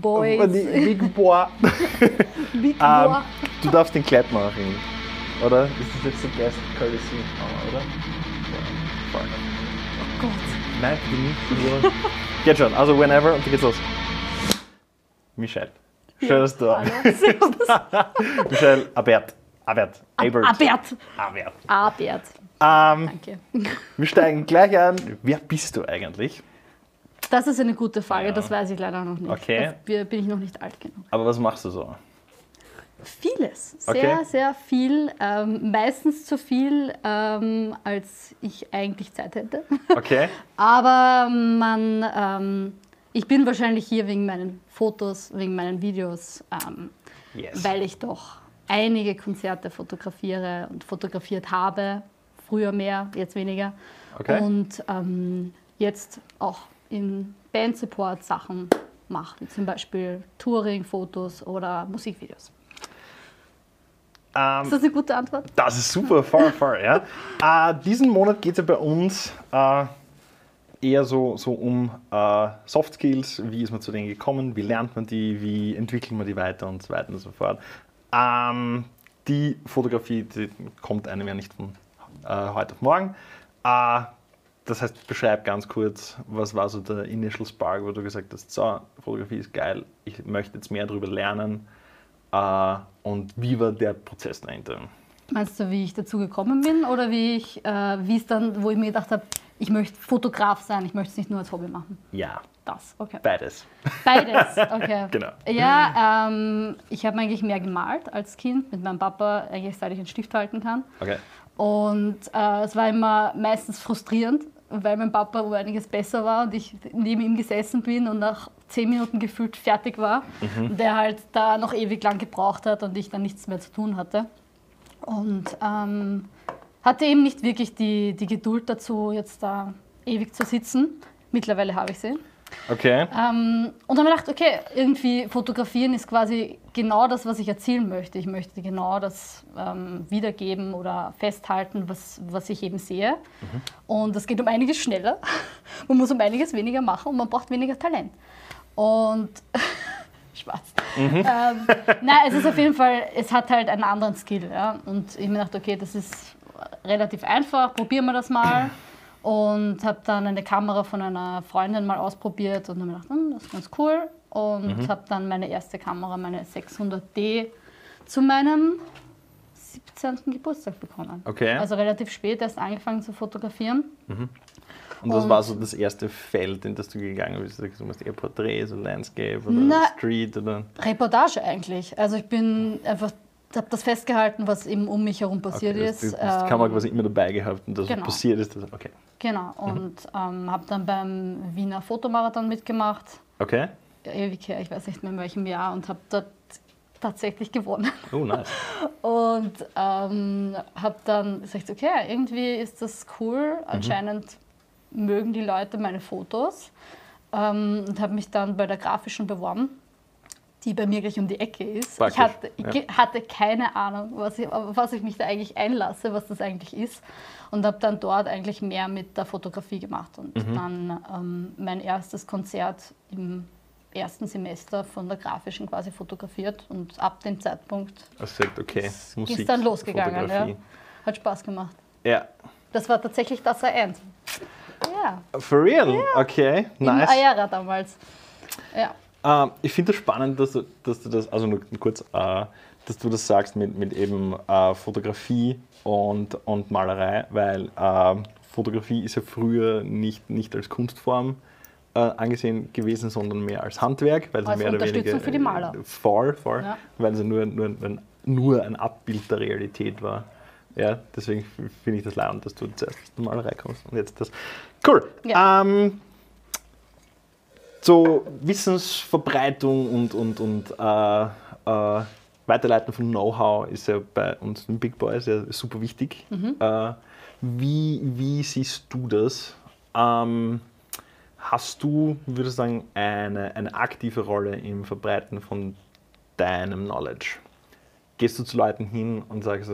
Boys. Big Boy. Big Ähm, Boy. du darfst den Kleid machen, oder? Ist das jetzt so Guest Courtesy, oder? Ja, voll. Oh Gott. Nein, bitte nicht. Geht schon, also whenever und dann geht's los. Michelle. Schön, dass du. Michelle Abert. Abert. Abert. Abert. Abert. Abert. Ähm, Danke. wir steigen gleich an. Wer bist du eigentlich? Das ist eine gute Frage, Ja. das weiß ich leider noch nicht. Okay. Dafür bin ich noch nicht alt genug. Aber was machst du so? Vieles, sehr, Okay. sehr viel. Ähm, meistens zu viel, ähm, als ich eigentlich Zeit hätte. Okay. Aber man, ähm, ich bin wahrscheinlich hier wegen meinen Fotos, wegen meinen Videos, ähm, Yes. weil ich doch einige Konzerte fotografiere und fotografiert habe. Früher mehr, jetzt weniger. Okay. Und ähm, jetzt auch in Band-Support Sachen mache, wie zum Beispiel Touring-Fotos oder Musikvideos. Ähm, Ist das eine gute Antwort? Das ist super, voll, voll, ja. Äh, diesen Monat geht es ja bei uns äh, eher so, so um äh, Soft Skills, wie ist man zu denen gekommen, wie lernt man die, wie entwickelt man die weiter und so weiter und so fort. Ähm, die Fotografie die kommt einem ja nicht von äh, heute auf morgen. Äh, das heißt, beschreib ganz kurz, was war so der Initial Spark, wo du gesagt hast, so, Fotografie ist geil, ich möchte jetzt mehr darüber lernen. Äh, und wie war der Prozess dahinter? Meinst du, wie ich dazu gekommen bin oder wie ich, äh, wie es dann, wo ich mir gedacht habe, ich möchte Fotograf sein, ich möchte es nicht nur als Hobby machen? Ja, Das, okay. beides. Beides, okay. Genau. Ja, ähm, ich habe eigentlich mehr gemalt als Kind mit meinem Papa, eigentlich seit ich einen Stift halten kann. Okay. Und äh, es war immer meistens frustrierend, weil mein Papa um einiges besser war und ich neben ihm gesessen bin und nach zehn Minuten gefühlt fertig war. Und der halt da noch ewig lang gebraucht hat und ich dann nichts mehr zu tun hatte. Und ähm, hatte eben nicht wirklich die, die Geduld dazu, jetzt da ewig zu sitzen. Mittlerweile habe ich sie. Okay. Ähm, und dann habe ich gedacht, okay, irgendwie fotografieren ist quasi genau das, was ich erzielen möchte. Ich möchte genau das ähm, wiedergeben oder festhalten, was, was ich eben sehe. Und das geht um einiges schneller. Man muss um einiges weniger machen und man braucht weniger Talent. Und Spaß. Ähm, nein, es ist auf jeden Fall, es hat halt einen anderen Skill. Ja? Und ich habe mir gedacht, okay, das ist relativ einfach, probieren wir das mal. Und habe dann eine Kamera von einer Freundin mal ausprobiert und habe gedacht, hm, das ist ganz cool. Und habe dann meine erste Kamera, meine 600D, zu meinem 17. Geburtstag bekommen. Okay. Also relativ spät erst angefangen zu fotografieren. Und was und- war so das erste Feld, in das du gegangen bist? Du machst eher Porträts oder Landscape oder Na- Street oder. Reportage eigentlich. Also ich bin einfach, habe das festgehalten, was eben um mich herum passiert Okay, das, ist. das, das kann man Ähm, quasi immer dabei gehabt und das, was genau. passiert ist. Das, okay. Genau. Und ähm, habe dann beim Wiener Fotomarathon mitgemacht. Okay. Ewig her, ich weiß nicht mehr in welchem Jahr und habe dort tatsächlich gewonnen. Oh, nice. Und ähm, habe dann gesagt, okay, irgendwie ist das cool. Mhm. Anscheinend mögen die Leute meine Fotos. Ähm, und habe mich dann bei der grafischen beworben, die bei mir gleich um die Ecke ist. Ich Praktisch, hatte, ja. ich hatte keine Ahnung, was ich, auf was ich mich da eigentlich einlasse, was das eigentlich ist. Und habe dann dort eigentlich mehr mit der Fotografie gemacht. Und Mhm. dann ähm, mein erstes Konzert im ersten Semester von der grafischen quasi fotografiert. Und ab dem Zeitpunkt Also sagt, okay, Musik. ist dann losgegangen. Ja. Hat Spaß gemacht. Ja. Das war tatsächlich das A1. Ja, For real? Okay, im nice. Ayara damals. Ja. Ähm, ich finde das spannend, dass du, dass du das, also nur kurz, äh, dass du das sagst mit, mit eben äh, Fotografie und, und Malerei, weil äh, Fotografie ist ja früher nicht, nicht als Kunstform äh, angesehen gewesen, sondern mehr als Handwerk, weil sie Als mehr oder weniger für die Maler. voll, voll, Ja. weil sie nur, nur, nur, ein Abbild der Realität war. Ja, deswegen finde ich das leid, dass du zuerst aus der Malerei kommst und jetzt das. Cool. Ja. Ähm, so Wissensverbreitung und, und, und äh, äh, Weiterleiten von Know-how ist ja bei uns den Big Boys ja super wichtig. Äh, wie, wie siehst du das? Ähm, hast du, würde ich sagen, eine, eine aktive Rolle im Verbreiten von deinem Knowledge? Gehst du zu Leuten hin und sagst,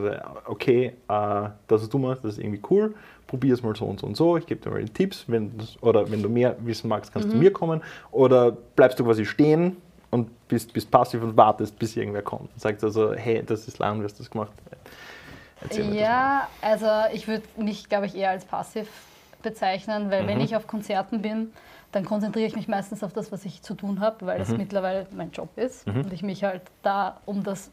okay, äh, das, was du machst, das ist irgendwie cool, probier es mal so und so und so, ich gebe dir mal die Tipps, wenn das, oder wenn du mehr wissen magst, kannst du zu mir kommen, oder bleibst du quasi stehen und bist, bist passiv und wartest, bis irgendwer kommt und sagt also, hey, das ist lang, wie hast du das gemacht? Erzähl ja, also ich würde mich, glaube ich, eher als passiv bezeichnen, weil mhm. wenn ich auf Konzerten bin, dann konzentriere ich mich meistens auf das, was ich zu tun habe, weil es mhm. mittlerweile mein Job ist mhm. und ich mich halt da um das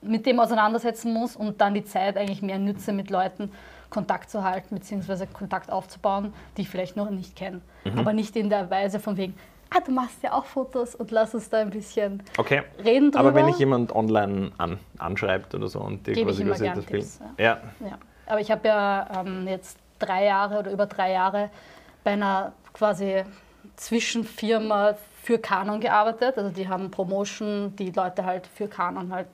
mit dem auseinandersetzen muss und dann die Zeit eigentlich mehr nütze, mit Leuten Kontakt zu halten bzw. Kontakt aufzubauen, die ich vielleicht noch nicht kenne. Mhm. Aber nicht in der Weise von wegen, ah, du machst ja auch Fotos und lass uns da ein bisschen okay. reden drüber. Aber wenn ich jemand online an, anschreibt oder so und dir quasi quasi das Tipps, ja. Ja. ja. Aber ich habe ja ähm, jetzt drei Jahre oder über drei Jahre bei einer quasi Zwischenfirma für Canon gearbeitet. Also die haben Promotion, die Leute halt für Canon halt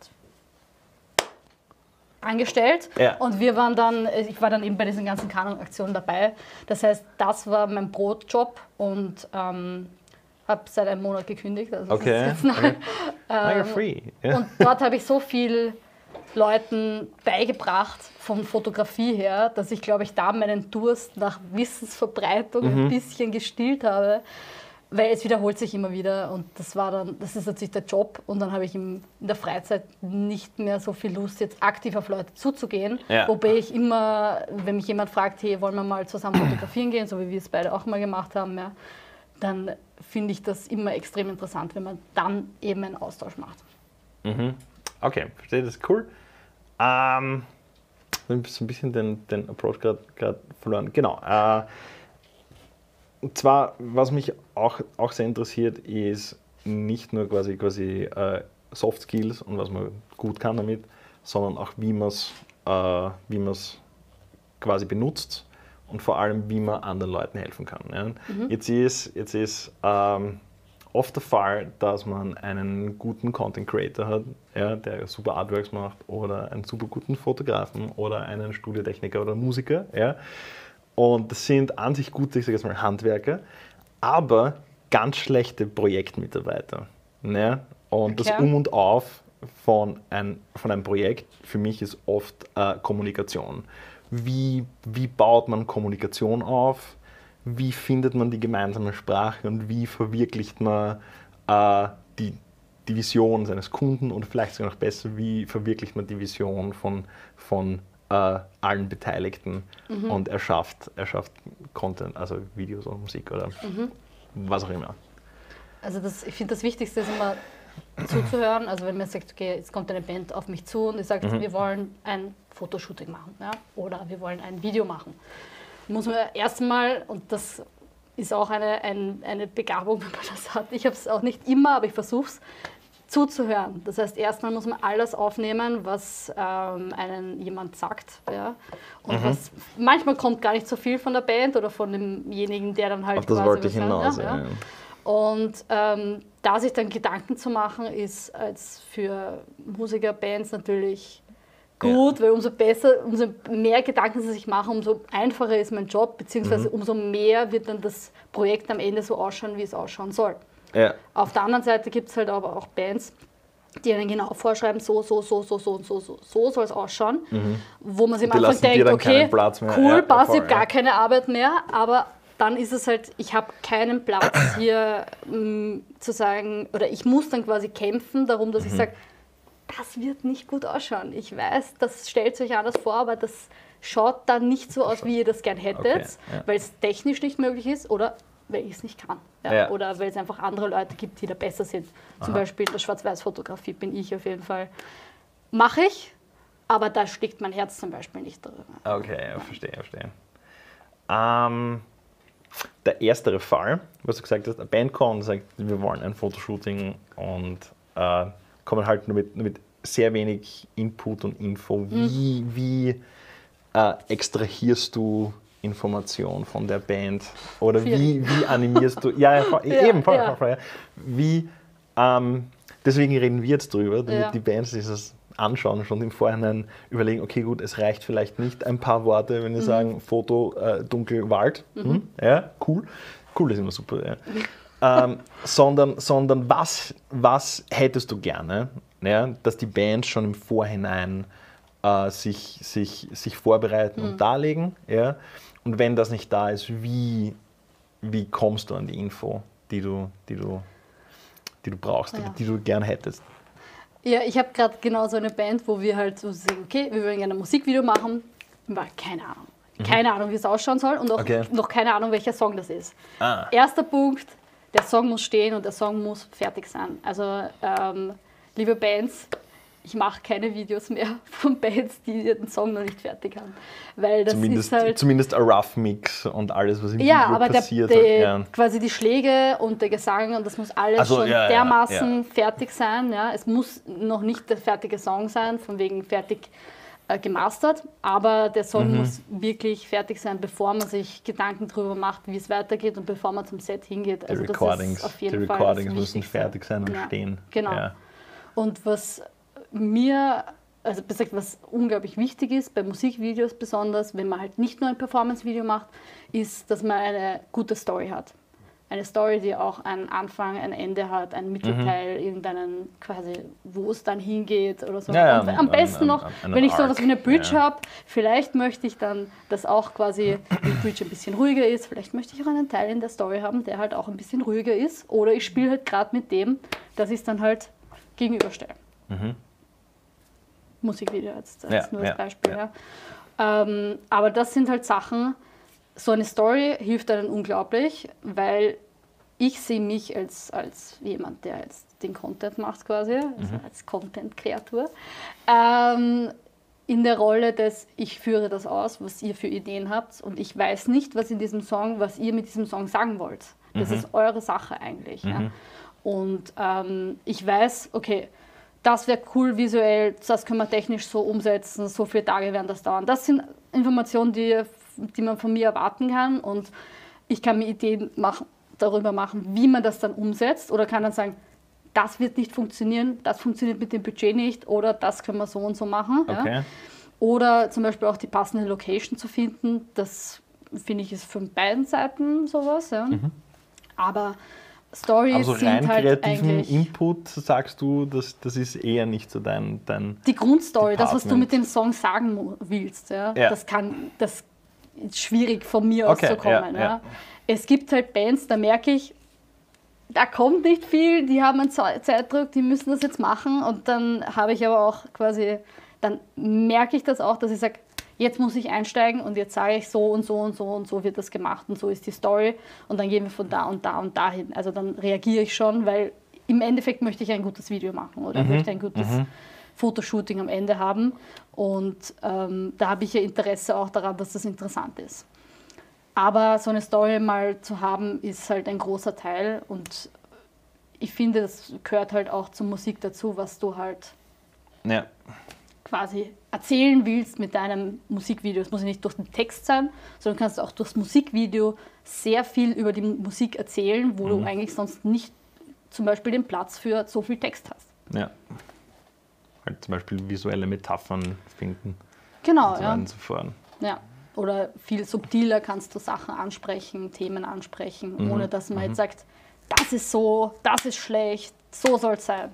angestellt. Ja. Und wir waren dann, ich war dann eben bei diesen ganzen Canon-Aktionen dabei. Das heißt, das war mein Brotjob und ähm, habe seit einem Monat gekündigt. Also okay. okay. ähm, free. Yeah. Und dort habe ich so viel Leuten beigebracht von Fotografie her, dass ich glaube ich da meinen Durst nach Wissensverbreitung mhm. ein bisschen gestillt habe weil es wiederholt sich immer wieder und das war dann, das ist natürlich der Job und dann habe ich in der Freizeit nicht mehr so viel Lust, jetzt aktiv auf Leute zuzugehen. Ja. Wobei ich immer, wenn mich jemand fragt, hey, wollen wir mal zusammen fotografieren gehen, so wie wir es beide auch mal gemacht haben, ja, dann finde ich das immer extrem interessant, wenn man dann eben einen Austausch macht. Mhm. Okay, verstehe, das ist cool. Ähm, ein bisschen den, den Approach gerade verloren. Genau. Äh, und zwar, was mich auch, auch sehr interessiert, ist nicht nur quasi, quasi äh, Soft Skills und was man gut kann damit, sondern auch wie man es äh, wie quasi benutzt und vor allem, wie man anderen Leuten helfen kann. Ja. Mhm. Jetzt ist, jetzt ist ähm, oft der Fall, dass man einen guten Content Creator hat, ja, der super Artworks macht oder einen super guten Fotografen oder einen Studiotechniker oder Musiker. Ja. Und das sind an sich gute, ich sage jetzt mal, Handwerker, aber ganz schlechte Projektmitarbeiter. Ne? Und okay. das Um und Auf von, ein, von einem Projekt für mich ist oft äh, Kommunikation. Wie, wie baut man Kommunikation auf? Wie findet man die gemeinsame Sprache und wie verwirklicht man äh, die, die Vision seines Kunden und vielleicht sogar noch besser, wie verwirklicht man die Vision von, von äh, allen Beteiligten mhm. und er schafft, er schafft Content, also Videos oder Musik oder mhm. was auch immer. Also das, ich finde das Wichtigste ist immer zuzuhören. Also wenn man sagt, okay, jetzt kommt eine Band auf mich zu und ich sage, mhm. wir wollen ein Fotoshooting machen ja? oder wir wollen ein Video machen, muss man erstmal, und das ist auch eine, ein, eine Begabung, wenn man das hat, ich habe es auch nicht immer, aber ich versuche es, zuzuhören. Das heißt, erstmal muss man alles aufnehmen, was ähm, einen jemand sagt. Ja? Und mhm. was, manchmal kommt gar nicht so viel von der Band oder von demjenigen, der dann halt. Auf das wollte ich hinaus. Ja, ja. Und ähm, da sich dann Gedanken zu machen, ist als für Musiker, Bands natürlich gut, weil umso besser, umso mehr Gedanken sie sich machen, umso einfacher ist mein Job, beziehungsweise mhm. umso mehr wird dann das Projekt am Ende so ausschauen, wie es ausschauen soll. Ja. Auf der anderen Seite gibt es halt aber auch Bands, die dann genau vorschreiben, so, so, so, so, so so, so, soll es ausschauen, mhm. wo man sich am Anfang denkt, okay, cool, ja, passt, ich habe gar keine Arbeit mehr, aber dann ist es halt, ich habe keinen Platz hier mh, zu sagen, oder ich muss dann quasi kämpfen darum, dass mhm. ich sage, das wird nicht gut ausschauen. Ich weiß, das stellt euch anders vor, aber das schaut dann nicht so aus, wie ihr das gern hättet, okay, ja. weil es technisch nicht möglich ist oder weil ich es nicht kann. Ja? Ja. Oder weil es einfach andere Leute gibt, die da besser sind. Zum Aha. Beispiel in der Schwarz-Weiß-Fotografie bin ich auf jeden Fall. Mache ich, aber da steckt mein Herz zum Beispiel nicht drin. Okay, ja, verstehe, verstehe. Ähm, der erstere Fall, was du gesagt hast, eine Band kommt und sagt, wir wollen ein Fotoshooting und äh, kommen halt nur mit, nur mit, sehr wenig Input und Info. Wie, mhm. wie äh, extrahierst du Information von der Band? Oder wie, wie animierst du? Ja, ja, ja eben, voll, ja. Voll, Wie, ähm, deswegen reden wir jetzt drüber, damit die Bands dieses anschauen, schon im Vorhinein überlegen, okay, gut, es reicht vielleicht nicht ein paar Worte, wenn wir mhm. sagen, Foto, äh, dunkel, Wald. Mhm. Hm? Ja, cool. Cool ist immer super, ja. ähm, sondern, sondern was, was hättest du gerne, ja, dass die Bands schon im Vorhinein äh, sich, sich, sich vorbereiten mhm. und darlegen. Ja? Und wenn das nicht da ist, wie, wie kommst du an die Info, die du, die du die du brauchst Ah, oder ja. die du gern hättest? Ja, ich habe gerade genau so eine Band, wo wir halt so sagen, okay, wir wollen gerne ein Musikvideo machen. Aber keine Ahnung. Keine Ahnung, wie es ausschauen soll und auch Mhm. Okay. noch keine Ahnung, welcher Song das ist. Ah. Erster Punkt, der Song muss stehen und der Song muss fertig sein. Also, ähm, liebe Bands, ich mache keine Videos mehr von Bands, die den Song noch nicht fertig haben. Weil das Zumindest, ist halt. zumindest ein Rough Mix und alles, was im Ja, Video aber der, passiert. der, halt, ja. quasi die Schläge und der Gesang und das muss alles Ach so, schon ja, ja, dermaßen fertig sein. Ja. Es muss noch nicht der fertige Song sein, von wegen fertig äh, gemastert, aber der Song Mhm. muss wirklich fertig sein, bevor man sich Gedanken darüber macht, wie es weitergeht und bevor man zum Set hingeht. Die Also das Recordings, ist auf die jeden Fall Recordings das müssen fertig sein und Ja, stehen. Genau. Ja. Und was mir, also besser was unglaublich wichtig ist, bei Musikvideos besonders, wenn man halt nicht nur ein Performance-Video macht, ist, dass man eine gute Story hat. Eine Story, die auch einen Anfang, ein Ende hat, einen Mittelteil, irgendeinen quasi, wo es dann hingeht oder so. Ja, ja, am besten noch, wenn ich sowas wie eine Bridge ja. habe, vielleicht möchte ich dann, dass auch quasi die Bridge ein bisschen ruhiger ist. Vielleicht möchte ich auch einen Teil in der Story haben, der halt auch ein bisschen ruhiger ist. Oder ich spiele halt gerade mit dem, dass ich es dann halt gegenüberstelle. Musikvideo jetzt, als Ja, nur als Beispiel. Ähm, aber das sind halt Sachen, so eine Story hilft einem unglaublich, weil ich sehe mich als, als jemand, der jetzt den Content macht quasi, also Mhm. als Content-Kreatur, ähm, in der Rolle des, ich führe das aus, was ihr für Ideen habt und ich weiß nicht, was in diesem Song, was ihr mit diesem Song sagen wollt. Das Mhm. ist eure Sache eigentlich. Ja. Und ähm, ich weiß, okay, das wäre cool visuell, das können wir technisch so umsetzen, so viele Tage werden das dauern. Das sind Informationen, die, die man von mir erwarten kann und ich kann mir Ideen machen, darüber machen, wie man das dann umsetzt oder kann dann sagen, das wird nicht funktionieren, das funktioniert mit dem Budget nicht oder das können wir so und so machen. Ja. Okay. Oder zum Beispiel auch die passende Location zu finden. Das finde ich ist von beiden Seiten sowas. Ja. Aber Stories Also sind rein halt kreativen eigentlich Input sagst du, das, das ist eher nicht so dein, dein die Grundstory, das, was du Department. mit dem Song sagen willst. Ja. Ja. Das kann das ist schwierig von mir aus Okay, zu kommen. ja, Ja. Es gibt halt Bands, da merke ich, da kommt nicht viel, die haben einen Ze- Zeitdruck, die müssen das jetzt machen und dann habe ich aber auch quasi, dann merke ich das auch, dass ich sage, jetzt muss ich einsteigen und jetzt sage ich so und so und so und so wird das gemacht und so ist die Story und dann gehen wir von da und da und dahin. Also dann reagiere ich schon, weil im Endeffekt möchte ich ein gutes Video machen oder möchte ein gutes Fotoshooting am Ende haben und ähm, da habe ich ja Interesse auch daran, dass das interessant ist. Aber so eine Story mal zu haben, ist halt ein großer Teil und ich finde, das gehört halt auch zur Musik dazu, was du halt ja. quasi erzählen willst mit deinem Musikvideo. Es muss ja nicht durch den Text sein, sondern kannst auch durchs Musikvideo sehr viel über die Musik erzählen, wo du eigentlich sonst nicht zum Beispiel den Platz für so viel Text hast. ja. Halt zum Beispiel visuelle Metaphern finden Genau, so ja. fort. ja. Oder viel subtiler kannst du Sachen ansprechen, Themen ansprechen, Mhm. ohne dass man jetzt sagt, das ist so, das ist schlecht, so soll es sein.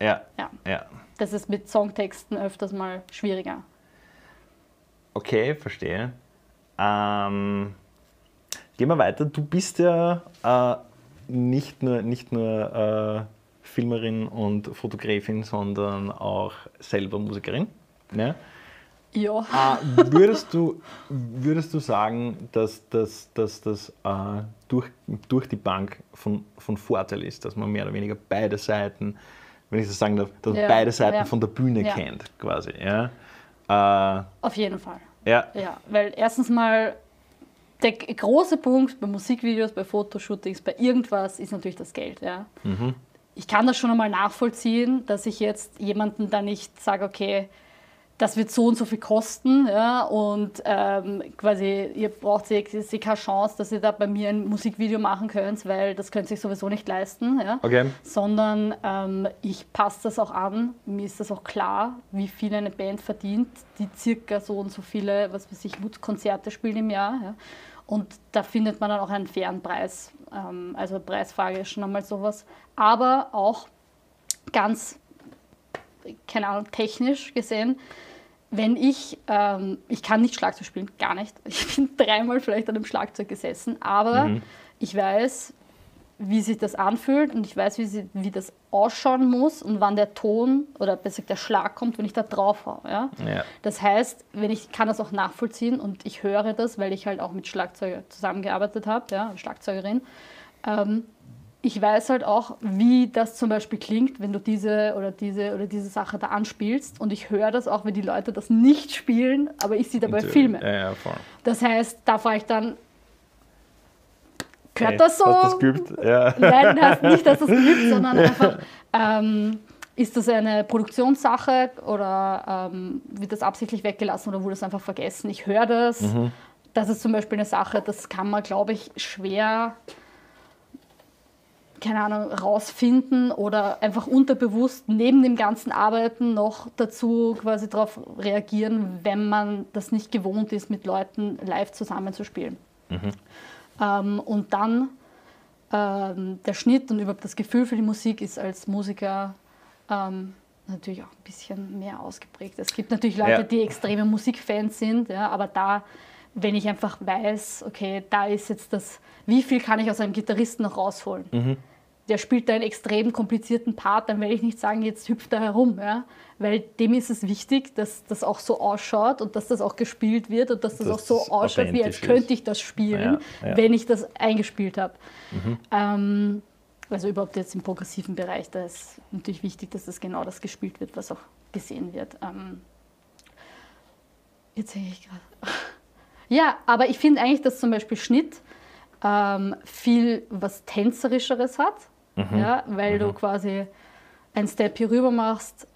Ja. Ja. ja. Das ist mit Songtexten öfters mal schwieriger. Okay, verstehe. Ähm, gehen wir weiter. Du bist ja äh, nicht nur, nicht nur äh, Filmerin und Fotografin, sondern auch selber Musikerin. Ne? Ja. Äh, würdest, du, würdest du sagen, dass das dass, dass, äh, durch, durch die Bank von, von Vorteil ist, dass man mehr oder weniger beide Seiten, wenn ich das sagen darf, dass man Ja, beide Seiten ja. von der Bühne Ja. kennt, quasi. Ja? Äh, Auf jeden Fall. ja. Ja, weil erstens mal der große Punkt bei Musikvideos, bei Fotoshootings, bei irgendwas ist natürlich das Geld. Ja. Ich kann das schon einmal nachvollziehen, dass ich jetzt jemanden da nicht sage, okay, das wird so und so viel kosten ja, und ähm, quasi ihr braucht ihr, ihr keine Chance, dass ihr da bei mir ein Musikvideo machen könnt, weil das könnt ihr sich sowieso nicht leisten. Ja Okay. sondern ähm, ich passe das auch an. Mir ist das auch klar, wie viel eine Band verdient, die circa so und so viele, was weiß ich, Konzerte spielen im Jahr. Ja. Und da findet man dann auch einen fairen Preis. Ähm, also Preisfrage ist schon einmal sowas. Aber auch ganz, keine Ahnung, technisch gesehen, wenn ich, ähm, ich kann nicht Schlagzeug spielen, gar nicht. Ich bin dreimal vielleicht an einem Schlagzeug gesessen, aber ich weiß, wie sich das anfühlt und ich weiß, wie, sie, wie das ausschauen muss und wann der Ton oder besser gesagt der Schlag kommt, wenn ich da drauf haue. Ja? Ja. Das heißt, wenn ich kann das auch nachvollziehen und ich höre das, weil ich halt auch mit Schlagzeuger zusammengearbeitet habe, ja, Schlagzeugerin. Ähm, ich weiß halt auch, wie das zum Beispiel klingt, wenn du diese oder diese oder diese Sache da anspielst. Und ich höre das auch, wenn die Leute das nicht spielen, aber ich sie dabei Natürlich. filme. Ja, ja, voll. Das heißt, da frage ich dann, gehört Hey, das so? Du das geübt? Ja. Nein, das nicht, dass es gibt, sondern einfach, ähm, ist das eine Produktionssache oder ähm, wird das absichtlich weggelassen oder wurde es einfach vergessen? Ich höre das. Mhm. Das ist zum Beispiel eine Sache, das kann man, glaube ich, schwer, keine Ahnung, rausfinden oder einfach unterbewusst neben dem ganzen Arbeiten noch dazu quasi darauf reagieren, wenn man das nicht gewohnt ist, mit Leuten live zusammenzuspielen. Ähm, und dann ähm, der Schnitt und überhaupt das Gefühl für die Musik ist als Musiker ähm, natürlich auch ein bisschen mehr ausgeprägt. Es gibt natürlich Leute, Ja. die extreme Musikfans sind, ja, aber da, wenn ich einfach weiß, okay, da ist jetzt das, wie viel kann ich aus einem Gitarristen noch rausholen? Der spielt da einen extrem komplizierten Part, dann werde ich nicht sagen, jetzt hüpft er herum, ja? weil dem ist es wichtig, dass das auch so ausschaut und dass das auch gespielt wird und dass das Dass auch so ausschaut, wie als könnte ich das spielen, Ja, ja. wenn ich das eingespielt habe. Ähm, also überhaupt jetzt im progressiven Bereich, da ist natürlich wichtig, dass das genau das gespielt wird, was auch gesehen wird. Ähm, jetzt sehe ich gerade. Ja, aber ich finde eigentlich, dass zum Beispiel Schnitt ähm, viel was Tänzerischeres hat, ja, weil du quasi ein Step hier rüber machst,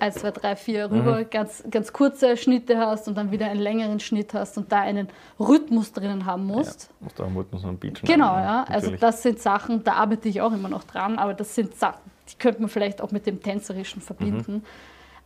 1, 2, 3, 4 rüber, ganz, ganz kurze Schnitte hast und dann wieder einen längeren Schnitt hast und da einen Rhythmus drinnen haben musst. Ja, musst du auch Rhythmus und Beat Genau, schneiden, ja. Also natürlich. das sind Sachen, da arbeite ich auch immer noch dran, aber das sind Sachen, die könnte man vielleicht auch mit dem Tänzerischen verbinden.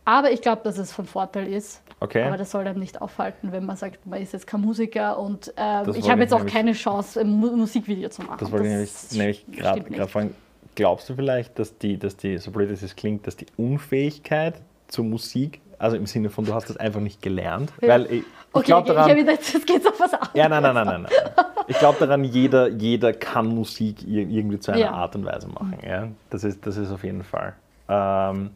Aber ich glaube, dass es von Vorteil ist. Okay. Aber das soll dann nicht aufhalten, wenn man sagt, man ist jetzt kein Musiker und Das ich habe jetzt auch keine Chance, ein Mu Musikvideo zu machen. Das wollte ich nämlich, nämlich gerade fragen. Glaubst du vielleicht, dass die, dass die, so blöd es klingt, dass die Unfähigkeit zur Musik, also im Sinne von, du hast das einfach nicht gelernt? Ja. Weil ich, ich Okay, glaube okay, ich daran, habe gedacht, geht auf was anderes. ja, nein, nein, nein, nein, nein. Ich glaube daran, jeder, jeder kann Musik ir- irgendwie zu einer Ja. Art und Weise machen. Ja? Das, ist, das ist auf jeden Fall. Ähm,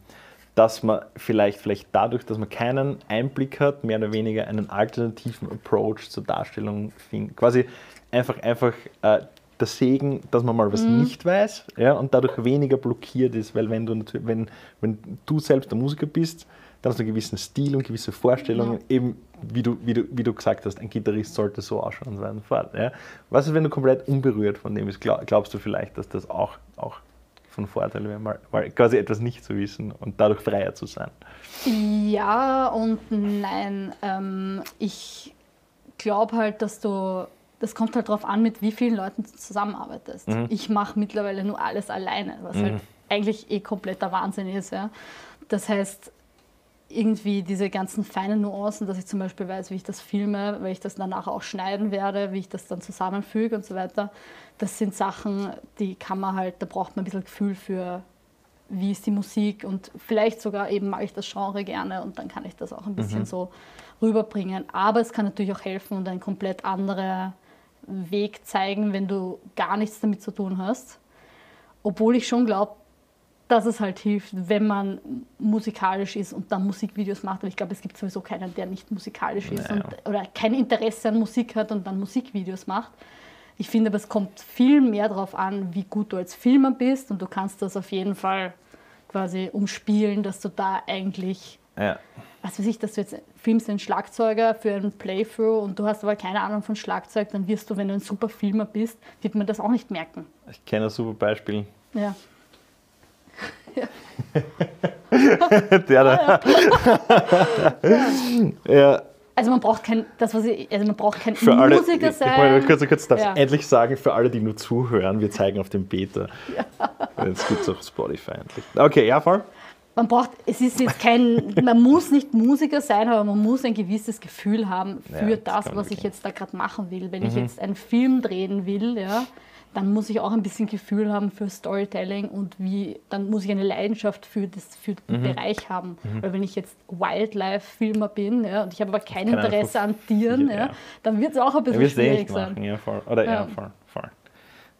dass man vielleicht, vielleicht dadurch, dass man keinen Einblick hat, mehr oder weniger einen alternativen Approach zur Darstellung findet. Quasi einfach, einfach äh, der Segen, dass man mal was Mhm. nicht weiß ja, und dadurch weniger blockiert ist, weil wenn du, natürlich- wenn, wenn du selbst der Musiker bist, dann hast du einen gewissen Stil und gewisse Vorstellungen, Ja. eben wie du, wie, du, wie du gesagt hast, ein Gitarrist sollte so ausschauen und so weiter und fort. Ja. Was ist, wenn du komplett unberührt von dem bist? Glaub, glaubst du vielleicht, dass das auch, auch von Vorteil wäre, mal, mal quasi etwas nicht zu wissen und dadurch freier zu sein? Ja und nein. Ähm, ich glaube halt, dass du, das kommt halt darauf an, mit wie vielen Leuten du zusammenarbeitest. Ich mache mittlerweile nur alles alleine, was halt eigentlich eh kompletter Wahnsinn ist. Ja. Das heißt, irgendwie diese ganzen feinen Nuancen, dass ich zum Beispiel weiß, wie ich das filme, weil ich das danach auch schneiden werde, wie ich das dann zusammenfüge und so weiter. Das sind Sachen, die kann man halt, da braucht man ein bisschen Gefühl für, wie ist die Musik und vielleicht sogar eben mag ich das Genre gerne und dann kann ich das auch ein bisschen so rüberbringen. Aber es kann natürlich auch helfen und einen komplett anderen Weg zeigen, wenn du gar nichts damit zu tun hast. Obwohl ich schon glaube, dass es halt hilft, wenn man musikalisch ist und dann Musikvideos macht. Aber ich glaube, es gibt sowieso keinen, der nicht musikalisch ist Naja. und, oder kein Interesse an Musik hat und dann Musikvideos macht. Ich finde aber, es kommt viel mehr darauf an, wie gut du als Filmer bist und du kannst das auf jeden Fall quasi umspielen, dass du da eigentlich, Ja. Was weiß ich, dass du jetzt filmst einen Schlagzeuger für einen Playthrough und du hast aber keine Ahnung von Schlagzeug, dann wirst du, wenn du ein super Filmer bist, wird man das auch nicht merken. Ich kenne ein super Beispiel. Ja. Der da. ja, Also man braucht kein, das was ich, also man braucht kein für alle. Musiker ich, ich wollte sein. kurz, kurz ich Ja. endlich sagen, für alle, die nur zuhören, wir zeigen auf dem Beta. Jetzt gibt es auf Spotify endlich. Okay, ja, voll. Man braucht, es ist jetzt kein, man muss nicht Musiker sein, aber man muss ein gewisses Gefühl haben für Ja, das das, was ich jetzt da gerade machen will. Wenn Mhm. ich jetzt einen Film drehen will, ja, dann muss ich auch ein bisschen Gefühl haben für Storytelling und wie, dann muss ich eine Leidenschaft für, das, für den Mhm. Bereich haben. Weil wenn ich jetzt Wildlife-Filmer bin ja, und ich habe aber kein Interesse an Tieren, ja, ja. dann wird es auch ein Ja, bisschen sehen schwierig sein. machen, ja, voll. Oder ja, Ja. voll, voll.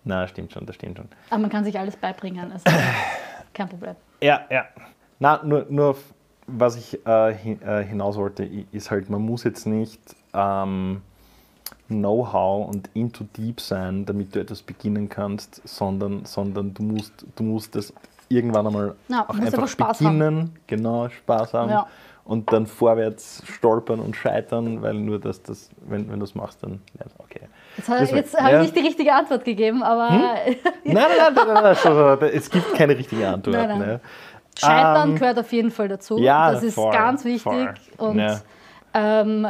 Na, stimmt schon, das stimmt schon. Aber man kann sich alles beibringen, also kein Problem. Ja, ja. Na, nur, nur auf was ich äh, hin, äh, hinaus wollte, ist halt, man muss jetzt nicht ähm, Know-how und into deep sein, damit du etwas beginnen kannst, sondern, sondern du musst, du musst das irgendwann einmal Ja, auch einfach Spaß haben. beginnen, genau, Spaß haben Ja. und dann vorwärts stolpern und scheitern, weil nur das, das wenn, wenn du es machst, dann du, okay. Jetzt, ha- Das war- jetzt habe ja. ich nicht die richtige Antwort gegeben, aber Nein, nein, nein, nein, nein, nein, schon, es gibt keine richtige Antwort. Nein, nein. Ne? Scheitern Ähm, gehört auf jeden Fall dazu. ja, das ist voll, ganz wichtig. voll. Und Ja. ähm,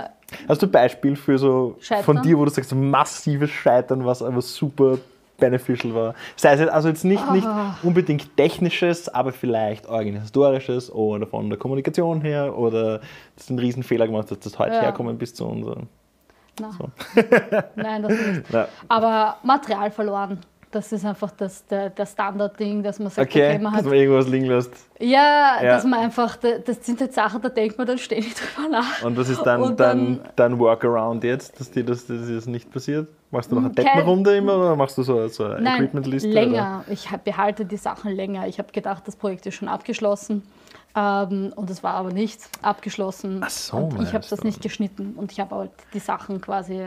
Hast du ein Beispiel für so Scheitern? von dir, wo du sagst, so massives Scheitern, was aber super beneficial war? Sei es jetzt, also jetzt nicht, nicht Ah. unbedingt technisches, aber vielleicht organisatorisches oder von der Kommunikation her oder dass du einen riesen Fehler gemacht hast, dass du heute Ja. herkommen bis zu uns. na, So. nein, das nicht. Ja. Aber Material verloren. Das ist einfach das, der, der Standardding, dass man sagt, Okay, okay, man dass hat man irgendwas liegen lässt. Ja, Ja. dass man einfach, da- das sind halt Sachen, da denkt man dann ständig drüber nach. Und was ist dann, Und dein, dann- dein Workaround jetzt, dass dir das, das nicht passiert? Machst du noch eine Kein- Deppenrunde immer oder machst du so, so eine Nein, Equipment-Liste? länger. Ich hab- behalte die Sachen länger. Ich habe gedacht, das Projekt ist schon abgeschlossen. Ähm, und es war aber nicht abgeschlossen. Ach so, und ich habe das nicht geschnitten. Und ich habe halt die Sachen quasi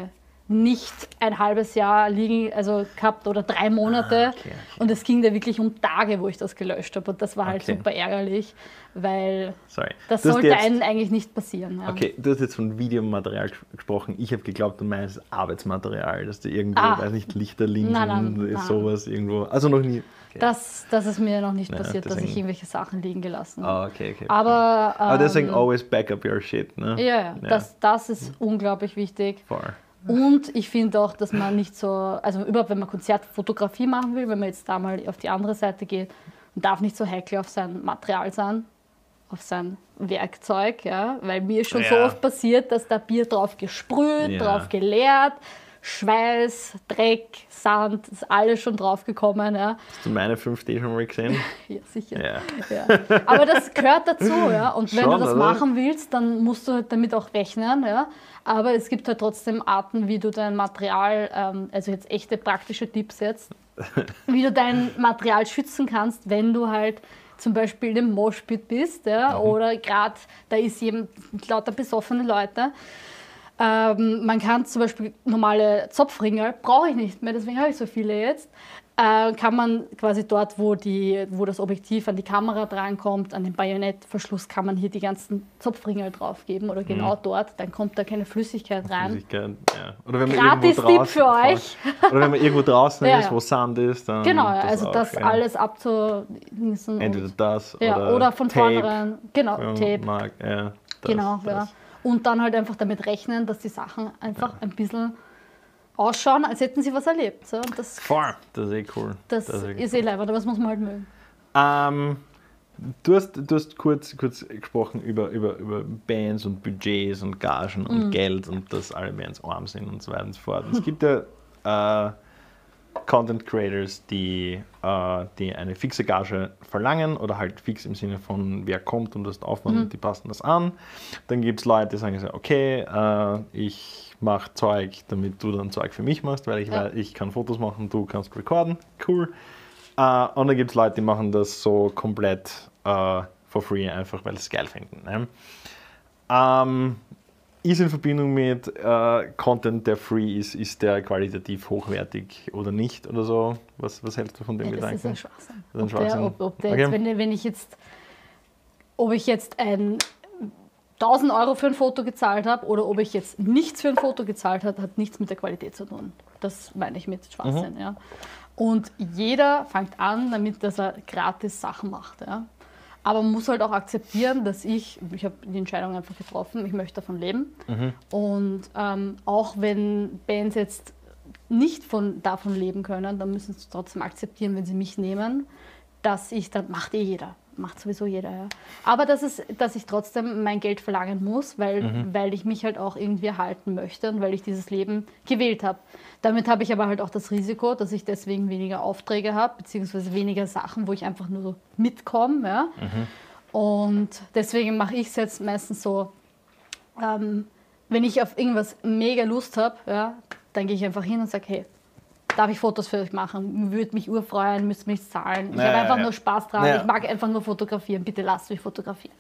nicht ein halbes Jahr liegen, also gehabt oder drei Monate. Ah, okay, okay. Und es ging da wirklich um Tage, wo ich das gelöscht habe. Und das war halt Okay. super ärgerlich, weil Sorry. das Du sollte jetzt- einem eigentlich nicht passieren. Ja. Okay, du hast jetzt von Videomaterial ges- gesprochen. Ich habe geglaubt, du meinst Arbeitsmaterial, dass du irgendwo, Ah. weiß nicht, Lichterlinsen, Nein, nein, nein. sowas irgendwo. Also noch nie. Das, das ist mir noch nicht Ja, passiert, dass ich deswegen- irgendwelche Sachen liegen gelassen habe. Ah, okay, okay. Aber, Aber deswegen ähm, always back up your shit, ne? Ja, ja, Das, das ist unglaublich wichtig. Voll. Und ich finde auch, dass man nicht so, also überhaupt, wenn man Konzertfotografie machen will, wenn man jetzt da mal auf die andere Seite geht, man darf nicht so heikel auf sein Material sein, auf sein Werkzeug, ja, weil mir ist schon so Ja. oft passiert, dass da Bier drauf gesprüht, Ja. drauf geleert, Schweiß, Dreck, Sand, ist alles schon drauf gekommen, ja. Hast du meine 5D schon mal gesehen? Ja, sicher. Ja. Ja. Aber das gehört dazu, ja. Und wenn Schon, du das oder? machen willst, dann musst du halt damit auch rechnen, ja. Aber es gibt halt trotzdem Arten, wie du dein Material, ähm, also jetzt echte praktische Tipps jetzt, wie du dein Material schützen kannst, wenn du halt zum Beispiel im Moshpit bist, ja, oder gerade da ist jemand, lauter besoffene Leute. Ähm, man kann zum Beispiel normale Zopfringe, brauche ich nicht mehr, deswegen habe ich so viele jetzt. Äh, kann man quasi dort, wo, die, wo das Objektiv an die Kamera drankommt, an den Bajonettverschluss, kann man hier die ganzen Zopfringe draufgeben oder genau dort, dann kommt da keine Flüssigkeit rein. Flüssigkeit, ja. Oder wenn man Gratis-Tipp irgendwo draußen, für euch. Oder wenn man irgendwo draußen Ja, ist, wo Sand ist, dann. Genau, ja, also auch, das ja. alles abzudingsen. Entweder das ja, oder, oder, von Tape, vornherein. Genau, Tape. Mag. Ja, das, Genau, das. ja. Und dann halt einfach damit rechnen, dass die Sachen einfach ein bisschen ausschauen, als hätten sie was erlebt. So. Das, Voll, das ist eh cool. das ist eh ist eh leibend, aber das muss man halt mögen. Ähm, du hast, du hast kurz, kurz gesprochen über, über, über Bands und Budgets und Gagen Mhm. und Geld und dass alle Bands arm sind und so weiter und so fort. Es gibt ja äh, Content Creators, die, äh, die eine fixe Gage verlangen oder halt fix im Sinne von, wer kommt und das Aufwand Mhm. und die passen das an. Dann gibt es Leute, die sagen so, okay, äh, ich mache Zeug, damit du dann Zeug für mich machst, weil ich, Ja. weiß, ich kann Fotos machen, du kannst recorden. Cool. Äh, und dann gibt es Leute, die machen das so komplett äh, for free, einfach weil sie es geil finden. Ne? Ähm, ist in Verbindung mit äh, Content, der free ist, ist der qualitativ hochwertig oder nicht oder so? Was, was hältst du von dem Ja, das ist Gedanken? ein Schwachsinn. Das ist ein Ob der, Schwachsinn. ob, ob der Okay. jetzt, wenn, wenn ich jetzt, ob ich jetzt ein 1000 Euro für ein Foto gezahlt habe oder ob ich jetzt nichts für ein Foto gezahlt habe, hat nichts mit der Qualität zu tun. Das meine ich mit Schwachsinn. Mhm. Ja. Und jeder fängt an, damit dass er gratis Sachen macht. Ja. Aber man muss halt auch akzeptieren, dass ich, ich habe die Entscheidung einfach getroffen, ich möchte davon leben. Mhm. Und ähm, auch wenn Bands jetzt nicht von, davon leben können, dann müssen sie trotzdem akzeptieren, wenn sie mich nehmen, dass ich, dann macht eh jeder, macht sowieso jeder. Ja. Aber dass, es, dass ich trotzdem mein Geld verlangen muss, weil, Mhm. weil ich mich halt auch irgendwie erhalten möchte und weil ich dieses Leben gewählt habe. Damit habe ich aber halt auch das Risiko, dass ich deswegen weniger Aufträge habe, beziehungsweise weniger Sachen, wo ich einfach nur so mitkomme. Ja. Und deswegen mache ich es jetzt meistens so, ähm, wenn ich auf irgendwas mega Lust habe, ja, dann gehe ich einfach hin und sage, hey, darf ich Fotos für euch machen? Würde mich urfreuen, müsst mich zahlen. Ich Ja, habe einfach ja. nur Spaß dran. Ja. Ich mag einfach nur fotografieren. Bitte lasst mich fotografieren.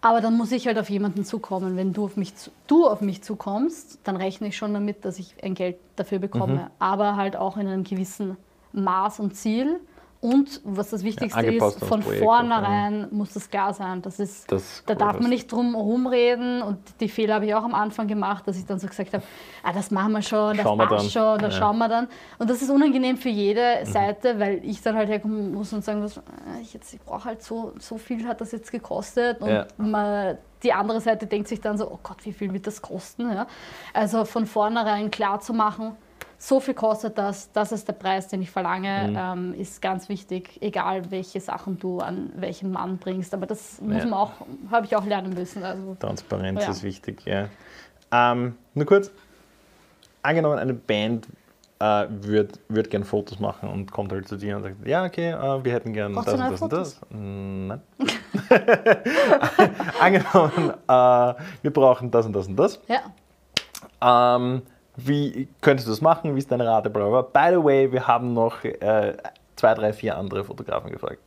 Aber dann muss ich halt auf jemanden zukommen. Wenn du auf mich, zu, du auf mich zukommst, dann rechne ich schon damit, dass ich ein Geld dafür bekomme. Mhm. Aber halt auch in einem gewissen Maß und Ziel. Und was das Wichtigste angepasst ist, von vornherein muss das klar sein. Das ist, Das da cool darf man nicht drum rumreden. Und die Fehler habe ich auch am Anfang gemacht, dass ich dann so gesagt habe, ah, das machen wir schon, das Schauen wir dann. schon, das Ja. schauen wir dann. Und das ist unangenehm für jede Seite, weil ich dann halt herkommen muss und sagen muss, ah, ich, jetzt- ich brauche halt so, so viel hat das jetzt gekostet. Und Ja. man, die andere Seite denkt sich dann so, oh Gott, wie viel wird das kosten? Ja? Also von vornherein klar zu machen, so viel kostet das, das ist der Preis, den ich verlange, Mhm. ähm, ist ganz wichtig, egal welche Sachen du an welchen Mann bringst. Aber das muss Ja. man auch, habe ich auch lernen müssen. Also, Transparenz Ja. ist wichtig, ja. Ähm, nur kurz, angenommen, eine Band äh, würde würd gerne Fotos machen und kommt halt zu dir und sagt, ja, okay, äh, wir hätten gern Brauchst das und das und das. Mm, Nein. angenommen, äh, wir brauchen das und das und das. ja. Ähm, wie könntest du das machen? Wie ist deine Rate? Bla, bla, bla. By the way, wir haben noch äh, zwei, drei, vier andere Fotografen gefragt.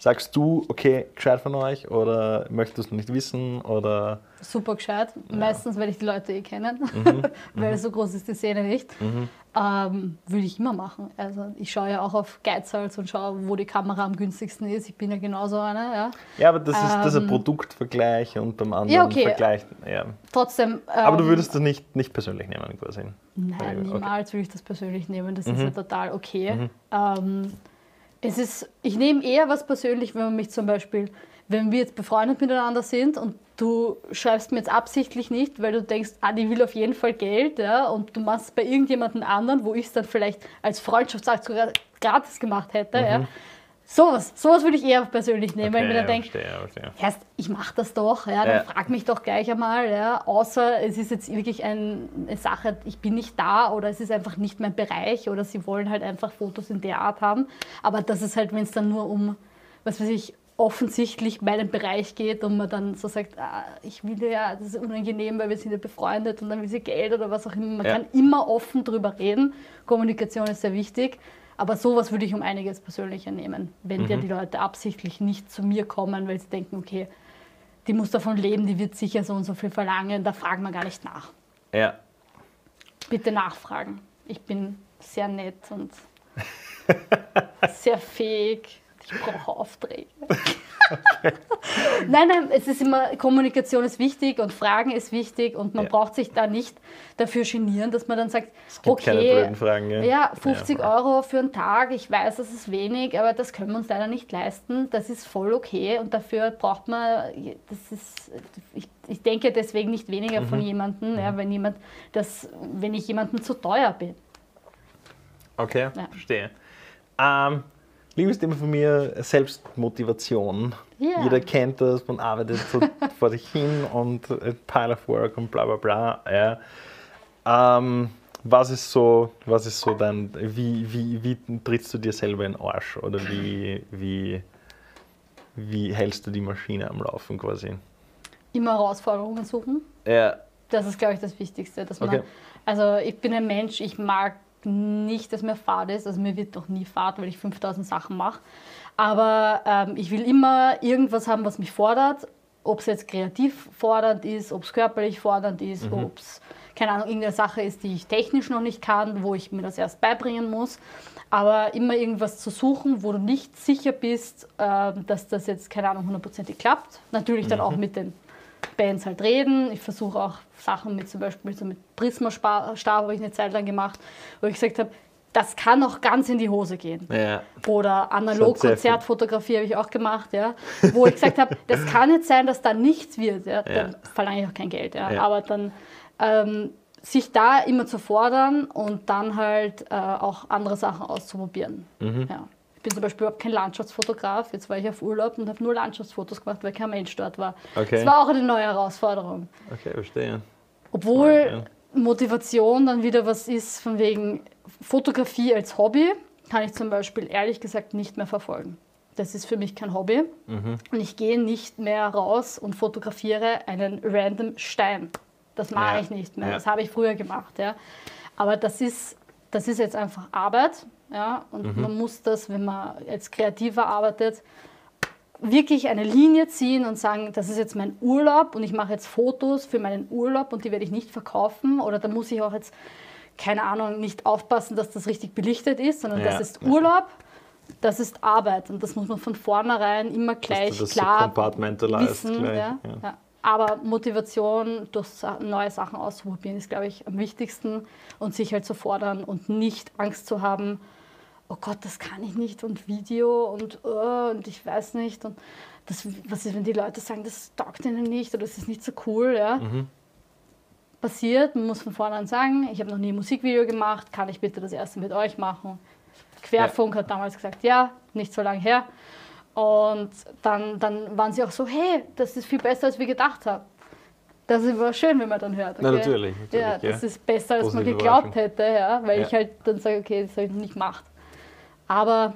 Sagst du, okay, gescheit von euch oder möchtest du nicht wissen oder super gescheit. Meistens werde ich die Leute eh kennen, Mhm. weil so groß ist die Szene nicht. Ähm, Würde ich immer machen. Also ich schaue ja auch auf Geizhals und schaue, wo die Kamera am günstigsten ist. Ich bin ja genauso eine. Ja. Ja, aber das ist, das ist ein Ähm, Produktvergleich und beim anderen Ja, okay. Vergleich. Ja. Trotzdem. Aber du ähm, würdest das nicht, nicht persönlich nehmen, quasi. Nein, Okay. Mhm. niemals würde ich das persönlich nehmen. Das ist ja total okay. Ähm, es ist, ich nehme eher was persönlich, wenn man mich zum Beispiel, wenn wir jetzt befreundet miteinander sind und du schreibst mir jetzt absichtlich nicht, weil du denkst, ah, die will auf jeden Fall Geld, ja, und du machst es bei irgendjemandem anderen, wo ich es dann vielleicht als Freundschaftsakt sogar gratis gemacht hätte, ja. Sowas, sowas würde ich eher persönlich nehmen, weil ich mir dann denke, verstehe, verstehe. Erst, ich mache das doch, ja, dann Ja. frag mich doch gleich einmal, ja, außer es ist jetzt wirklich ein, eine Sache, ich bin nicht da oder es ist einfach nicht mein Bereich oder sie wollen halt einfach Fotos in der Art haben. Aber das ist halt, wenn es dann nur um, was weiß ich, offensichtlich meinen Bereich geht und man dann so sagt, ah, ich will ja, das ist unangenehm, weil wir sind ja befreundet und dann will sie Geld oder was auch immer. Man Ja. kann immer offen drüber reden. Kommunikation ist sehr wichtig. Aber sowas würde ich um einiges persönlicher nehmen, wenn dir die Leute absichtlich nicht zu mir kommen, weil sie denken, okay, die muss davon leben, die wird sicher so und so viel verlangen, da fragen wir gar nicht nach. Ja. Bitte nachfragen. Ich bin sehr nett und sehr fähig. Ich brauche Aufträge. nein, nein, es ist immer, Kommunikation ist wichtig und Fragen ist wichtig und man Ja. braucht sich da nicht dafür genieren, dass man dann sagt, keine okay, blöden Fragen. Ja, ja, 50 voll. Euro für einen Tag, ich weiß, das ist wenig, aber das können wir uns leider nicht leisten. Das ist voll okay und dafür braucht man, das ist, ich, ich denke deswegen nicht weniger Mhm. von jemandem, ja, wenn jemand, das, wenn ich jemandem zu teuer bin. Okay, Ja. verstehe. Ähm, liebes Thema von mir, Selbstmotivation. Ja. Jeder kennt das, man arbeitet so vor sich hin und a pile of work und bla bla bla. Ja. Ähm, was ist so, was ist so dein, wie, wie, wie trittst du dir selber in den Arsch oder wie, wie, wie hältst du die Maschine am Laufen quasi? Immer Herausforderungen suchen. Ja, Das ist, glaube ich, das Wichtigste. Dass man, Okay. Also ich bin ein Mensch, ich mag nicht, dass mir Fahrt ist. Also mir wird doch nie Fahrt, weil ich 5000 Sachen mache. Aber ähm, ich will immer irgendwas haben, was mich fordert. Ob es jetzt kreativ fordernd ist, ob es körperlich fordernd ist, ob es, keine Ahnung, irgendeine Sache ist, die ich technisch noch nicht kann, wo ich mir das erst beibringen muss. Aber immer irgendwas zu suchen, wo du nicht sicher bist, ähm, dass das jetzt, keine Ahnung, hundertprozentig klappt. Natürlich dann auch mit den Bands halt reden. Ich versuche auch Sachen mit zum Beispiel so mit Prisma-Stab habe ich eine Zeit lang gemacht, wo ich gesagt habe, das kann auch ganz in die Hose gehen. ja. Oder Das analog hat sehr viel- Konzertfotografie habe ich auch gemacht, ja, wo ich gesagt habe, das kann nicht sein, dass da nichts wird. Ja, dann Ja. verlange ich auch kein Geld. Ja. Aber dann ähm, sich da immer zu fordern und dann halt äh, auch andere Sachen auszuprobieren. Mhm. Ja. Ich bin zum Beispiel überhaupt kein Landschaftsfotograf. Jetzt war ich auf Urlaub und habe nur Landschaftsfotos gemacht, weil kein Mensch dort war. Okay. Das war auch eine neue Herausforderung. Okay, verstehe. Obwohl Spannend, Motivation dann wieder was ist, von wegen Fotografie als Hobby, kann ich zum Beispiel ehrlich gesagt nicht mehr verfolgen. Das ist für mich kein Hobby. Mhm. Und ich gehe nicht mehr raus und fotografiere einen random Stein. Das mache Ja, ich nicht mehr. ja. Das habe ich früher gemacht. Ja. Aber das ist das ist jetzt einfach Arbeit. Ja, und man muss das, wenn man als Kreativer arbeitet, wirklich eine Linie ziehen und sagen, das ist jetzt mein Urlaub und ich mache jetzt Fotos für meinen Urlaub und die werde ich nicht verkaufen oder da muss ich auch jetzt, keine Ahnung, nicht aufpassen, dass das richtig belichtet ist, sondern Ja, das ist ja. Urlaub, das ist Arbeit und das muss man von vornherein immer gleich das so klar compartmentalized wissen. gleich, ja. Aber Motivation durch neue Sachen auszuprobieren ist, glaube ich, am wichtigsten und sich halt zu fordern und nicht Angst zu haben, oh Gott, das kann ich nicht und Video und, oh, und ich weiß nicht und das, was ist, wenn die Leute sagen, das taugt ihnen nicht oder das ist nicht so cool, ja. Mhm. Passiert, man muss von vornherein sagen, ich habe noch nie ein Musikvideo gemacht, kann ich bitte das erste mit euch machen? Querfunk hat damals gesagt, ja, nicht so lange her. Und dann, dann waren sie auch so, hey, das ist viel besser, als wir gedacht haben. Das ist aber schön, wenn man dann hört. Na, okay? natürlich, natürlich, Ja, das ja. ist besser, als man Positive geglaubt Überraschung. hätte, ja, weil Ja. ich halt dann sage, okay, das habe ich noch nicht gemacht. Aber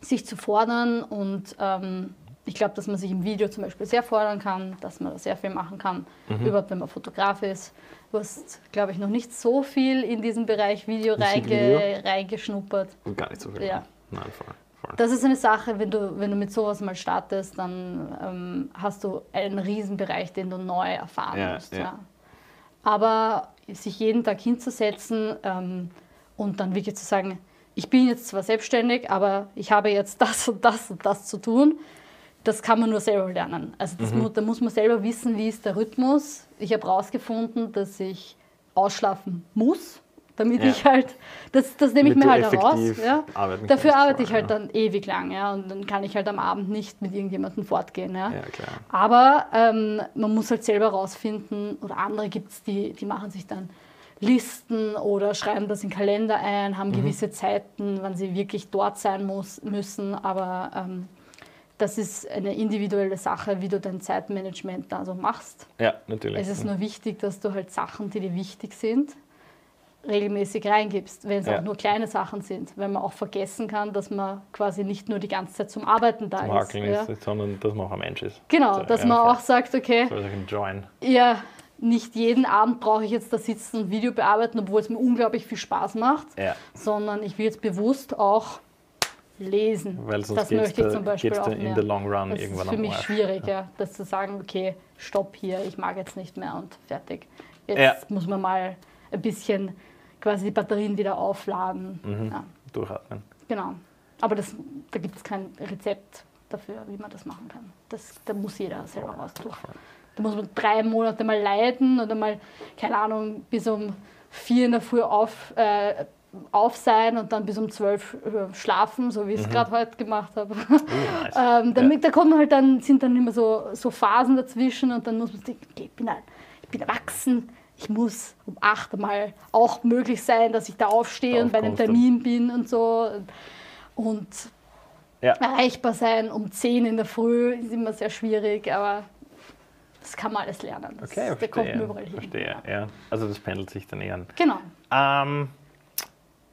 sich zu fordern und ähm, ich glaube, dass man sich im Video zum Beispiel sehr fordern kann, dass man da sehr viel machen kann, Mhm. überhaupt wenn man Fotograf ist. Du hast, glaube ich, noch nicht so viel in diesen Bereich Video reinge, reingeschnuppert. Und gar nicht so viel. Ja. Nein, voll. voll. Das ist eine Sache, wenn du, wenn du mit sowas mal startest, dann ähm, hast du einen Riesenbereich, den du neu erfahren Ja, musst. ja. Ja. Aber sich jeden Tag hinzusetzen ähm, und dann wirklich zu sagen, ich bin jetzt zwar selbstständig, aber ich habe jetzt das und das und das zu tun, das kann man nur selber lernen. Also Mhm. mu da muss man selber wissen, wie ist der Rhythmus. Ich habe herausgefunden, dass ich ausschlafen muss, damit Ja. ich halt, das, das nehme ich mir halt heraus. Ja. Dafür arbeite ich halt ja. dann ewig lang, ja, und dann kann ich halt am Abend nicht mit irgendjemandem fortgehen, ja. Aber ähm, man muss halt selber rausfinden, oder andere gibt es, die, die machen sich dann Listen oder schreiben das in Kalender ein, Mhm. haben gewisse Zeiten, wann sie wirklich dort sein muss, müssen. Aber ähm, das ist eine individuelle Sache, wie du dein Zeitmanagement da so machst. Ja, natürlich. Es ist nur wichtig, dass du halt Sachen, die dir wichtig sind, regelmäßig reingibst, wenn es Ja. auch nur kleine Sachen sind, weil man auch vergessen kann, dass man quasi nicht nur die ganze Zeit zum Arbeiten da Zum ist. Ja. ist, sondern dass man auch ein Mensch ist. Genau, So, dass ja, man auch sagt, okay, So ein Join. ja, nicht jeden Abend brauche ich jetzt da sitzen und Video bearbeiten, obwohl es mir unglaublich viel Spaß macht, Ja. sondern ich will jetzt bewusst auch lesen. Weil sonst das möchte ich zum Beispiel auch in mehr. the long run das irgendwann ist für mich Arsch. schwierig, ja, das zu sagen, okay, stopp hier, ich mag jetzt nicht mehr und fertig. Jetzt Ja. muss man mal ein bisschen quasi die Batterien wieder aufladen. Mhm. Ja, Durchatmen. genau. Aber das, da gibt es kein Rezept dafür, wie man das machen kann. Das, da muss jeder selber raus. Da muss man drei Monate mal leiden oder mal, keine Ahnung, bis um vier in der Früh auf, äh, auf sein und dann bis um zwölf äh, schlafen, so wie ich es gerade heute gemacht habe. Oh, nice. ähm, damit, Da kommen halt dann, sind dann immer so, so Phasen dazwischen und dann muss man denken, okay, ich bin, ein, ich bin erwachsen, ich muss um acht mal auch möglich sein, dass ich da aufstehe Da und bei einem. Termin bin und so. Und Ja. erreichbar sein um 10 in der Früh ist immer sehr schwierig, aber das kann man alles lernen. Das, Okay, da kommt man verstehe. überall hin. verstehe. Ja. Also das pendelt sich dann eher an. Genau. Ähm,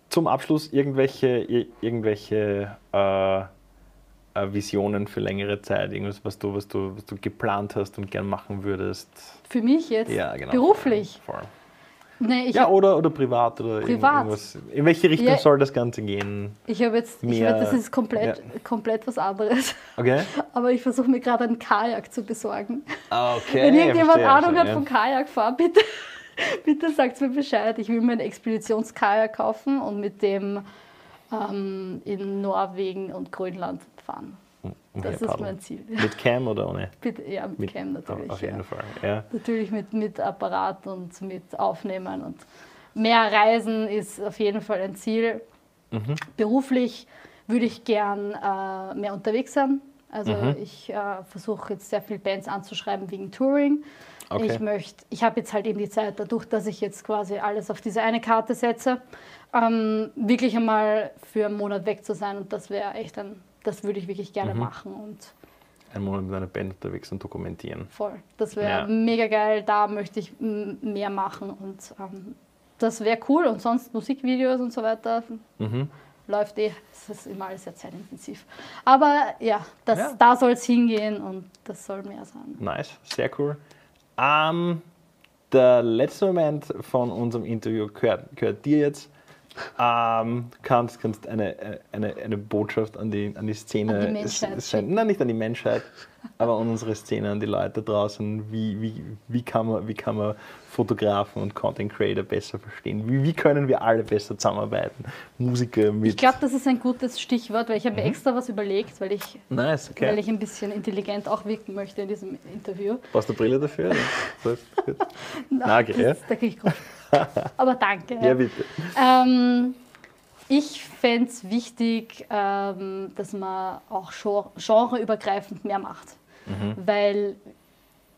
zum Abschluss irgendwelche, ir- irgendwelche äh, äh, Visionen für längere Zeit, irgendwas, was du, was du, was du geplant hast und gern machen würdest. Für mich jetzt Ja, genau. beruflich. Voll. Nee, Ja, habe oder, oder privat oder Privat. irgendwas. In welche Richtung Ja. soll das Ganze gehen? ich hab jetzt, ich hab, das ist komplett, ja. komplett was anderes. Okay. Aber ich versuche mir gerade einen Kajak zu besorgen. Okay. Wenn irgendjemand verstehe, Ahnung hat verstehe. vom Kajakfahren, bitte, bitte sagt mir Bescheid. Ich will mir einen Expeditionskajak kaufen und mit dem ähm, in Norwegen und Grönland fahren. Das ist mein Ziel. Mit Cam oder ohne? Bitte, ja, mit, Mit- Cam natürlich. Auf ja. jeden Fall. Ja. Natürlich mit, mit Apparat und mit Aufnehmen und mehr Reisen ist auf jeden Fall ein Ziel. Mhm. Beruflich würde ich gern äh, mehr unterwegs sein. Also Mhm. ich äh, versuche jetzt sehr viele Bands anzuschreiben wegen Touring. Okay. Ich möchte, ich habe jetzt halt eben die Zeit, dadurch, dass ich jetzt quasi alles auf diese eine Karte setze, ähm, wirklich einmal für einen Monat weg zu sein und das wäre echt ein, das würde ich wirklich gerne Mhm. machen und Ein Monat mit einer Band unterwegs und dokumentieren. Voll. Das wäre Ja. mega geil. Da möchte ich mehr machen und ähm, das wäre cool. Und sonst Musikvideos und so weiter Mhm. läuft eh. Das ist immer alles sehr zeitintensiv. Aber ja, das, Ja. da soll es hingehen und das soll mehr sein. Nice, sehr cool. Ähm, der letzte Moment von unserem Interview gehört, gehört dir jetzt. Ähm, kannst, kannst eine, eine, eine Botschaft an die, an die Szene An die senden. Nein, nicht an die Menschheit, aber an unsere Szene, an die Leute draußen. Wie, wie, wie, kann, man, wie kann man Fotografen und Content Creator besser verstehen? Wie, wie können wir alle besser zusammenarbeiten? Musiker mit. Ich glaube, das ist ein gutes Stichwort, weil ich Mhm. habe mir extra was überlegt, weil ich, nice, okay. weil ich ein bisschen intelligent auch wirken möchte in diesem Interview. Brauchst du Brille dafür? Na, okay. Das, da krieg ich Kopf. Aber danke. Ja, bitte. Ähm, ich fände es wichtig, ähm, dass man auch gen- genreübergreifend mehr macht. Weil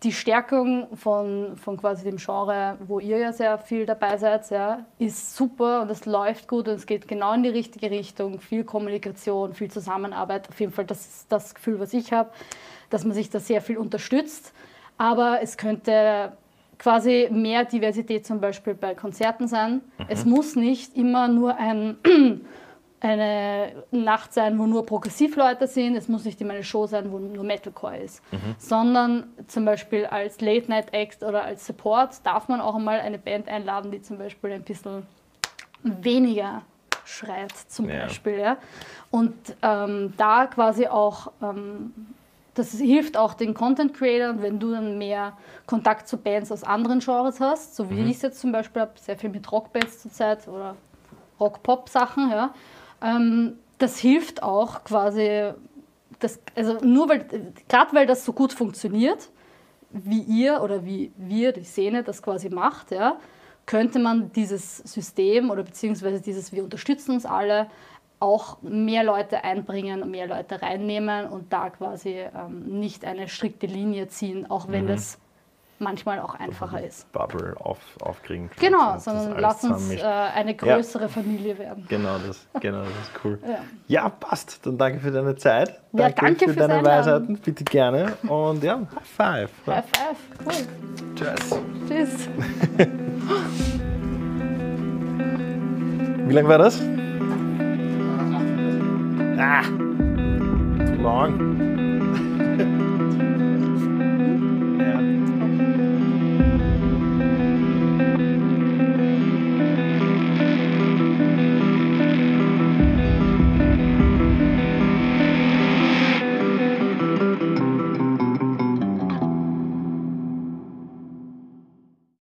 die Stärkung von, von quasi dem Genre, wo ihr ja sehr viel dabei seid, ja, ist super und es läuft gut und es geht genau in die richtige Richtung. Viel Kommunikation, viel Zusammenarbeit. Auf jeden Fall, das ist das Gefühl, was ich habe, dass man sich da sehr viel unterstützt. Aber es könnte quasi mehr Diversität zum Beispiel bei Konzerten sein. Es muss nicht immer nur ein eine Nacht sein, wo nur Progressivleute sind. Es muss nicht immer eine Show sein, wo nur Metalcore ist. Sondern zum Beispiel als Late-Night-Act oder als Support darf man auch einmal eine Band einladen, die zum Beispiel ein bisschen weniger schreit, zum Ja. Beispiel. Ja. Und ähm, da quasi auch, ähm, das hilft auch den Content-Creatern, wenn du dann mehr Kontakt zu Bands aus anderen Genres hast, so wie ich es jetzt zum Beispiel habe, sehr viel mit Rockbands zurzeit oder Rock-Pop-Sachen, ja. Ähm, das hilft auch quasi, das, also nur weil, gerade weil das so gut funktioniert, wie ihr oder wie wir, die Szene, das quasi macht, ja, könnte man dieses System oder beziehungsweise dieses Wir unterstützen uns alle auch mehr Leute einbringen und mehr Leute reinnehmen und da quasi ähm, nicht eine strikte Linie ziehen, auch wenn das manchmal auch einfacher ist. Bubble auf, aufkriegen. Genau, sondern lass uns äh, eine größere Familie werden. Genau, das, genau, das ist cool. Ja. Ja, passt. Dann danke für deine Zeit. Ja, danke für deine. Weisheiten. Bitte gerne. Und ja, High Five. High five, cool. Tschüss. Tschüss. Wie lang war das? Ah, zu lang.